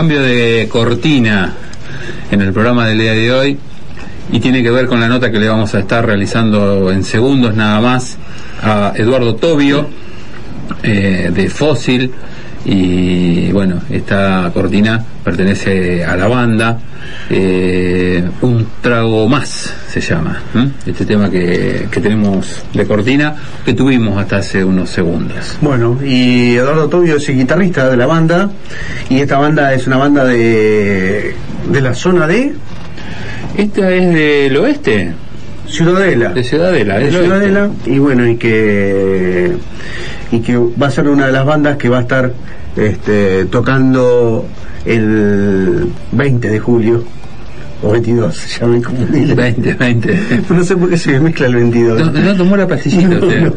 Cambio de cortina en el programa del día de hoy y tiene que ver con la nota que le vamos a estar realizando en segundos nada más a Eduardo Tobio eh, de Fósil y bueno, esta cortina pertenece a la banda. Eh, Un trago más se llama este tema que, que, tenemos de cortina que tuvimos hasta hace unos segundos. Bueno y Eduardo Tobio es el guitarrista de la banda y esta banda es una banda de, de la zona de esta es del oeste. Ciudadela. De Ciudadela de Ciudadela y bueno y que y que va a ser una de las bandas que va a estar este, tocando el 20 de julio o 22, ya me confundí. 20, 20. No sé por qué se me mezcla el 22. No, tomó la pastillita usted.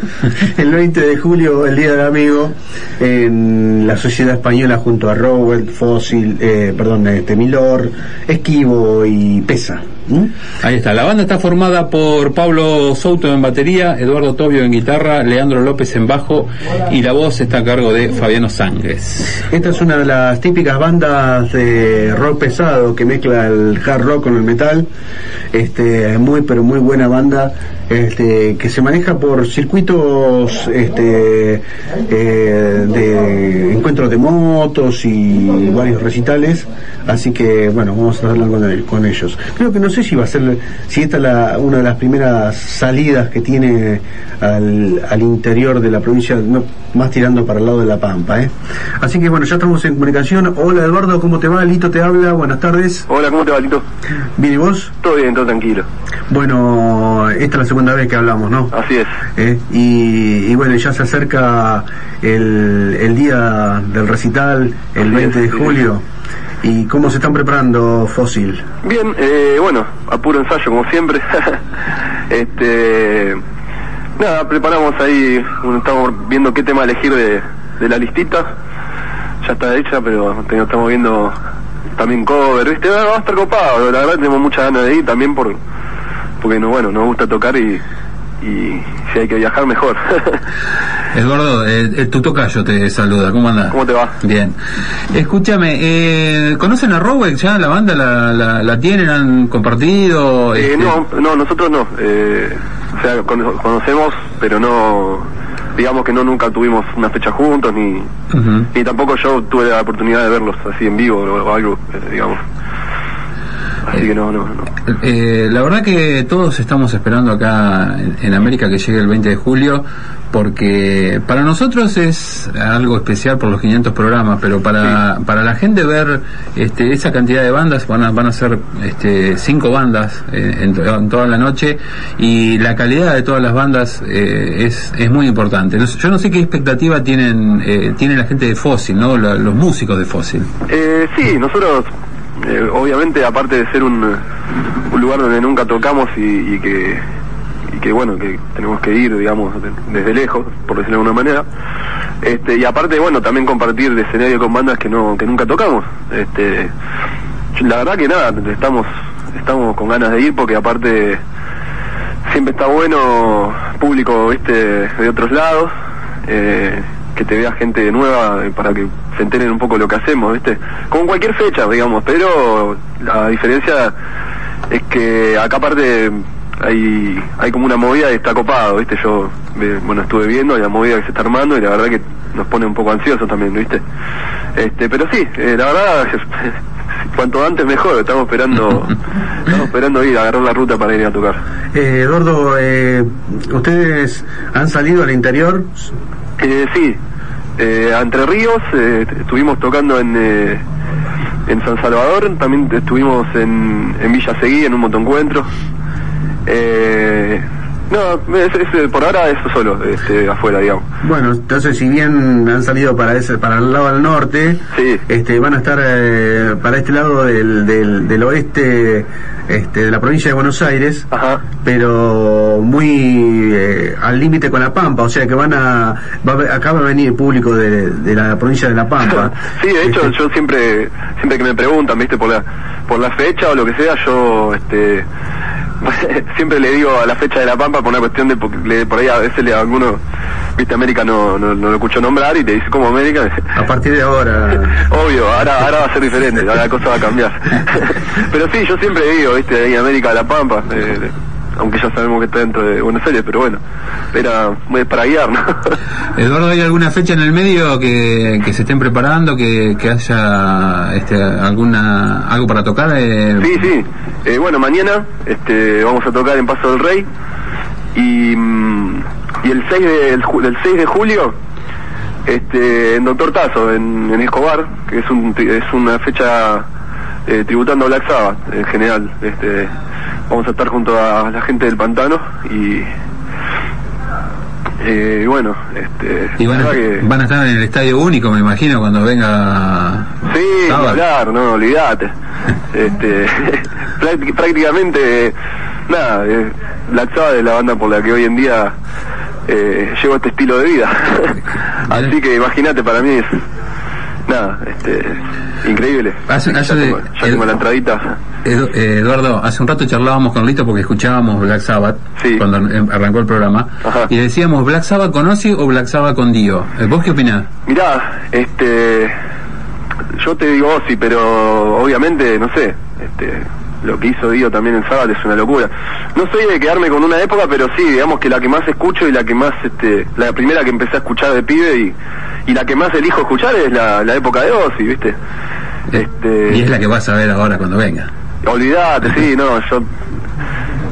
El 20 de julio, el Día del Amigo, en la Sociedad Española junto a Robert, Fósil, eh, perdón, este, Milor, Esquivo y Pesa. ¿Mm? Ahí está, la banda está formada por Pablo Souto en batería, Eduardo Tobio en guitarra, Leandro López en bajo y la voz está a cargo de Fabiano Sangres. Esta es una de las típicas bandas de rock pesado que mezcla el hard rock con el metal. Este, muy pero muy buena banda este, que se maneja por circuitos este, eh, de encuentros de motos y varios recitales. Así que bueno, vamos a hablar con, con ellos. Creo que no sé si va a ser, si esta es la, una de las primeras salidas que tiene al, al interior de la provincia, no, más tirando para el lado de La Pampa. ¿eh? Así que bueno, ya estamos en comunicación. Hola Eduardo, ¿cómo te va? Lito te habla, buenas tardes. Hola, ¿cómo te va Lito? ¿Bien y vos? Todo bien, todo tranquilo. Bueno, esta es la segunda vez que hablamos, ¿no? Así es. ¿Eh? Y, y, bueno, ya se acerca el, el día del recital, el Así 20 es, de julio. Sí. ¿Y cómo se están preparando Fósil? Bien, eh, bueno, a puro ensayo como siempre. este, nada, preparamos ahí, estamos viendo qué tema elegir de, de la listita. Ya está hecha, pero estamos viendo también cover, ¿viste? Va a estar copado, la verdad tenemos muchas ganas de ir también por porque no, bueno, nos gusta tocar y, y si hay que viajar mejor. Eduardo, eh, tu tocayo te saluda, ¿cómo andas? ¿Cómo te va? Bien. Escúchame, eh, ¿conocen a Rowex ya? ¿La banda la, la, la tienen? ¿Han compartido? Eh, este... No, no, nosotros no. Eh, o sea, conocemos, pero no, digamos que no nunca tuvimos una fecha juntos, ni, uh -huh. ni tampoco yo tuve la oportunidad de verlos así en vivo o, o algo, eh, digamos. Así que no, no, no. Eh, la verdad que todos estamos esperando acá en, en, América que llegue el 20 de julio, porque para nosotros es algo especial por los 500 programas, pero para, sí. para la gente ver este, esa cantidad de bandas, van a, van a ser este, cinco bandas eh, en, en, toda la noche, y la calidad de todas las bandas eh, es, es muy importante. Yo no sé qué expectativa tienen, eh, tiene la gente de Fósil, ¿no? La, los músicos de Fósil. Eh, sí, nosotros eh, obviamente aparte de ser un, un lugar donde nunca tocamos y, y, que y que bueno que tenemos que ir digamos de, desde lejos por decirlo de alguna manera este y aparte bueno también compartir de escenario con bandas que no que nunca tocamos. Este la verdad que nada estamos estamos con ganas de ir porque aparte siempre está bueno público viste de otros lados eh, que te vea gente nueva para que se enteren un poco lo que hacemos, ¿viste? Como cualquier fecha, digamos, pero la diferencia es que acá aparte hay hay como una movida y está copado, ¿viste? Yo, bueno, estuve viendo la movida que se está armando y la verdad que nos pone un poco ansiosos también, ¿viste? Este, pero sí, eh, la verdad, cuanto antes mejor, estamos esperando, estamos esperando ir a agarrar la ruta para ir a tocar. Eh, Eduardo, eh, ¿ustedes han salido al interior? Eh, sí, eh, Entre Ríos, eh, estuvimos tocando en, eh, en San Salvador, también estuvimos en, en Villa Seguí en un motoencuentro. Eh, no, es, es, por ahora eso solo, este, afuera, digamos. Bueno, entonces si bien han salido para ese, para el lado del norte, sí. este, van a estar eh, para este lado del, del, del oeste este, de la provincia de Buenos Aires, Ajá. pero muy eh, al límite con La Pampa, o sea que van a, va, acá va a venir público de, de, la provincia de La Pampa. sí, de hecho este... yo siempre, siempre que me preguntan, viste, por la, por la fecha o lo que sea, yo, este, siempre le digo a la fecha de la Pampa por una cuestión de, le- por ahí a veces le, alguno, viste, América no, no, no lo escuchó nombrar y te dice, ¿cómo América? A partir de ahora. Obvio, ahora, ahora va a ser diferente, ahora la cosa va a cambiar. pero sí, yo siempre digo, viste, ahí América de la Pampa, eh, aunque ya sabemos que está dentro de Buenos Aires, pero bueno, era muy para guiar, ¿no? Eduardo, ¿hay alguna fecha en el medio que, que se estén preparando, que, que haya este, alguna algo para tocar? eh? Sí, sí. Eh, bueno, mañana este, vamos a tocar en Paso del Rey y, mm, y el 6 de, el, el 6 de julio este, en Doctor Tazo, en, en Escobar, que es, un, es una fecha eh, tributando a Black Sabbath en general. Este, vamos a estar junto a la gente del Pantano y, eh, bueno, este, Y van la a, que- van a estar en el estadio único, me imagino, cuando venga. Sí, hablar, no, olvídate. Este, prácti- prácticamente, nada, eh, Black Sabbath es la banda por la que hoy en día eh, llevo este estilo de vida. Así que imagínate, para mí es, nada, este, increíble. Hace- ya hace tengo, ya tengo la entradita. Edu- eh, Eduardo, hace un rato charlábamos con Lito porque escuchábamos Black Sabbath Sí. cuando arrancó el programa Ajá. y decíamos Black Sabbath con Ozzy o Black Sabbath con Dio. Eh, ¿Vos qué opinás? Mirá, este, yo te digo sí, pero obviamente, no sé, este, lo que hizo Dio también en Sabbath es una locura. No soy de quedarme con una época, pero sí, digamos que la que más escucho y la que más, este, la primera que empecé a escuchar de pibe y, y la que más elijo escuchar es la, la época de Ozzy, ¿viste? Este, Y es la que vas a ver ahora cuando venga. olvidate, sí, no, yo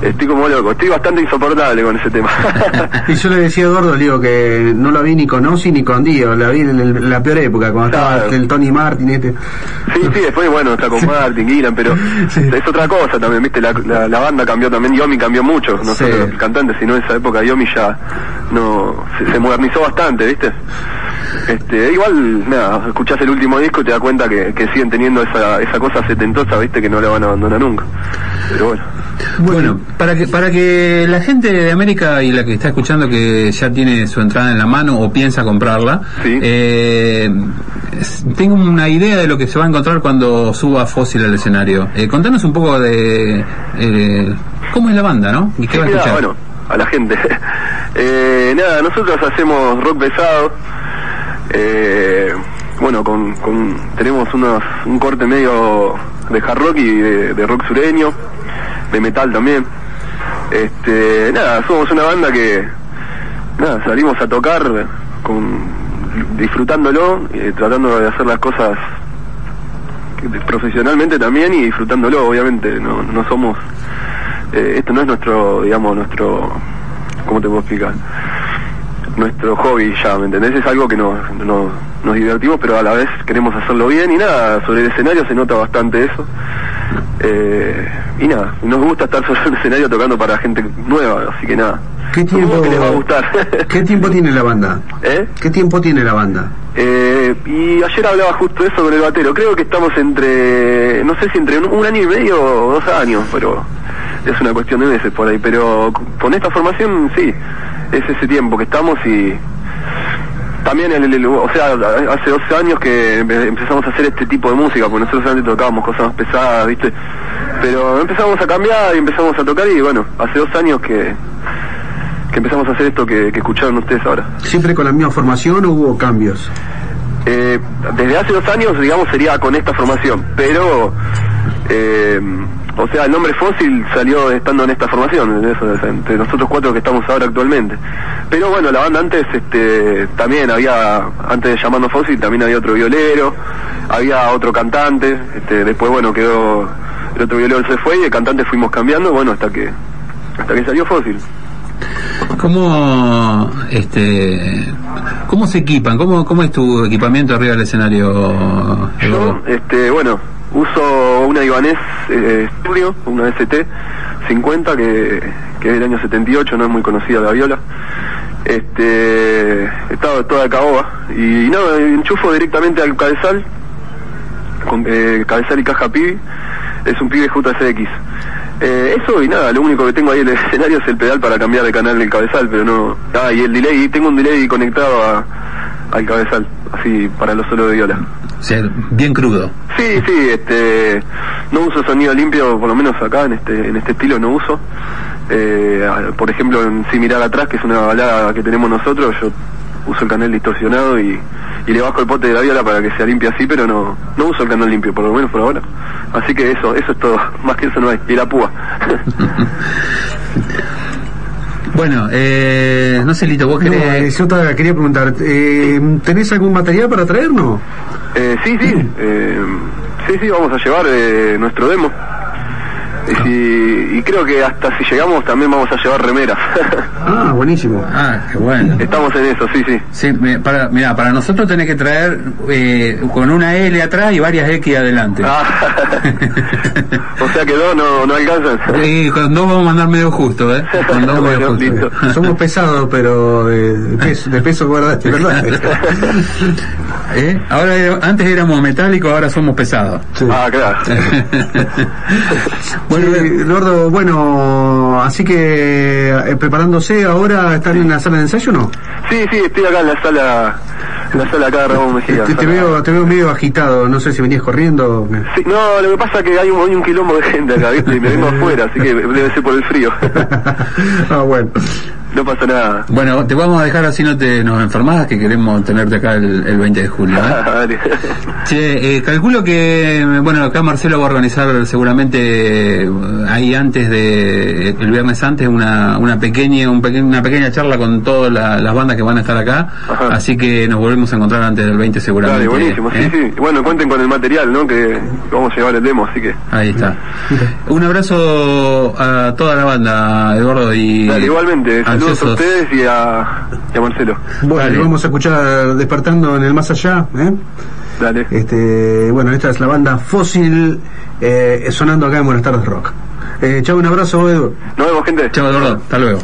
estoy como loco, estoy bastante insoportable con ese tema. Y yo le decía a Eduardo, le digo que no la vi ni con Ozzy ni con Dio, la vi en el- la peor época, cuando Claro. estaba el Tony Martin este. Sí, sí, después, bueno, está con Martin, Gillan, pero es otra cosa también, ¿viste? La, la, la banda cambió también, Yomi cambió mucho, no Sí. solo el cantante, sino en esa época Yomi ya no se, se modernizó bastante, ¿viste? Este, igual, nada, escuchás el último disco y te das cuenta que, que siguen teniendo esa, esa cosa setentosa, ¿viste? Que no la van a abandonar nunca. Pero bueno. Bueno, para que para que la gente de América y la que está escuchando que ya tiene su entrada en la mano o piensa comprarla, Sí. eh, tengo una idea de lo que se va a encontrar cuando suba Fósil al escenario. Eh, contanos un poco de eh, cómo es la banda, ¿no? ¿Y qué va a Mirá, escuchar? bueno, a la gente. Eh, nada, nosotros hacemos rock pesado. Eh, bueno, con, con- tenemos unos, un corte medio de hard rock y de, rock sureño, de metal también. Este, nada, somos una banda que nada, salimos a tocar con disfrutándolo, eh, tratando de hacer las cosas profesionalmente también y disfrutándolo, obviamente, no, no somos eh, esto no es nuestro, digamos, nuestro, ¿cómo te puedo explicar? Nuestro hobby ya, ¿me entendés? Es algo que nos, nos, nos divertimos, pero a la vez queremos hacerlo bien y nada, sobre el escenario se nota bastante eso. Eh, y nada, nos gusta estar sobre el escenario tocando para gente nueva, así que nada. ¿Qué tiempo, que les va a gustar. ¿Qué tiempo tiene la banda? ¿Eh? ¿Qué tiempo tiene la banda? Eh, y ayer hablaba justo eso con el batero. Creo que estamos entre, no sé si entre un, un año y medio o dos años, pero es una cuestión de meses por ahí. Pero con esta formación, sí, es ese tiempo que estamos y también, el, el- o sea, hace 12 años que empe- empezamos a hacer este tipo de música, porque nosotros antes tocábamos cosas más pesadas, ¿viste? Pero empezamos a cambiar y empezamos a tocar y bueno, hace dos años que, que empezamos a hacer esto que, que escucharon ustedes ahora. ¿Siempre con la misma formación o hubo cambios? Eh, desde hace dos años, digamos, sería con esta formación, pero, eh, o sea, el nombre Fósil salió estando en esta formación, en eso, entre nosotros cuatro que estamos ahora actualmente. Pero bueno, la banda antes, este, también había, antes de llamarnos Fósil, también había otro violero, había otro cantante, este, después, bueno, quedó, el otro violero se fue y el cantante fuimos cambiando, bueno, hasta que, hasta que salió Fósil. ¿Cómo, este, ¿Cómo se equipan? ¿Cómo, ¿Cómo es tu equipamiento arriba del escenario? Yo, este, bueno, uso una Ibanez eh, una ST 50 que, es del año 78, no es muy conocida la viola. Este, estaba toda caoba y no, enchufo directamente al cabezal, con eh, cabezal y caja pibi, es un pibe JCX. Eh, eso y nada, lo único que tengo ahí en el escenario es el pedal para cambiar de canal del cabezal, pero no. Ah, y el delay, tengo un delay conectado a, al cabezal, así para los solos de viola. O sea, bien crudo. Sí, sí, este, no uso sonido limpio, por lo menos acá en este, en este estilo no uso. Eh, por ejemplo, en Si Mirar Atrás, que es una balada que tenemos nosotros, yo uso el canal distorsionado y, y le bajo el pote de la viola para que sea limpio así, pero no, no uso el canal limpio, por lo menos por ahora. Así que eso, eso es todo, más que eso no hay, y la púa. Bueno, eh, no sé, Lito, vos querés... eh, yo te quería preguntar, eh, ¿tenés algún material para traernos? Eh, sí, sí, eh, sí, sí, vamos a llevar eh, nuestro demo. Y, y creo que hasta si llegamos también vamos a llevar remeras. Ah, buenísimo. Ah, qué bueno. Estamos en eso, sí, sí. Sí, para, mira, para nosotros tenés que traer eh, con una L atrás y varias X adelante. Ah, o sea que dos no, no alcanzan. Y con dos vamos a mandar medio justo, ¿eh? Con dos medio justo. Somos pesados, pero de, de peso, de peso guardaste, ¿verdad? ¿Eh? Ahora antes éramos metálicos, ahora somos pesados. Sí. Ah, claro. Bueno, Eduardo, bueno, así que eh, preparándose ahora, ¿están en la sala de ensayo o no? Sí, sí, estoy acá en la sala, en la sala acá de Ramón Mejía. Te, veo, te veo medio agitado, no sé si venías corriendo. Sí, no, lo que pasa es que hay un, hay un quilombo de gente acá, ¿viste? Y me vengo afuera, así que debe ser por el frío. ah, bueno. No pasa nada. Bueno, te vamos a dejar así no te nos enfermas, que queremos tenerte acá el, el 20 de julio. ¿eh? Che, eh, calculo que, bueno, acá Marcelo va a organizar seguramente eh, ahí antes de, el viernes antes, una, una pequeña, un peque- una pequeña charla con todas la- las bandas que van a estar acá, Ajá. así que nos volvemos a encontrar antes del 20 seguramente. Dale, buenísimo, ¿eh? sí, sí. Bueno, cuenten con el material, ¿no? Que vamos a llevar el demo, así que... Ahí está. Un abrazo a toda la banda, Eduardo, y Dale, igualmente, saludos a ustedes y a, y a Marcelo. Bueno, Dale. vamos a escuchar Despertando en el Más Allá. ¿eh? Dale. Este, bueno, esta es la banda Fósil eh, sonando acá en Buenas Tardes Rock. Eh, chao, un abrazo, Edu. Nos vemos, gente. Chao, Eduardo, hasta luego.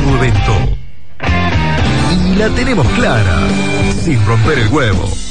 Todo evento. Y la tenemos clara, sin romper el huevo.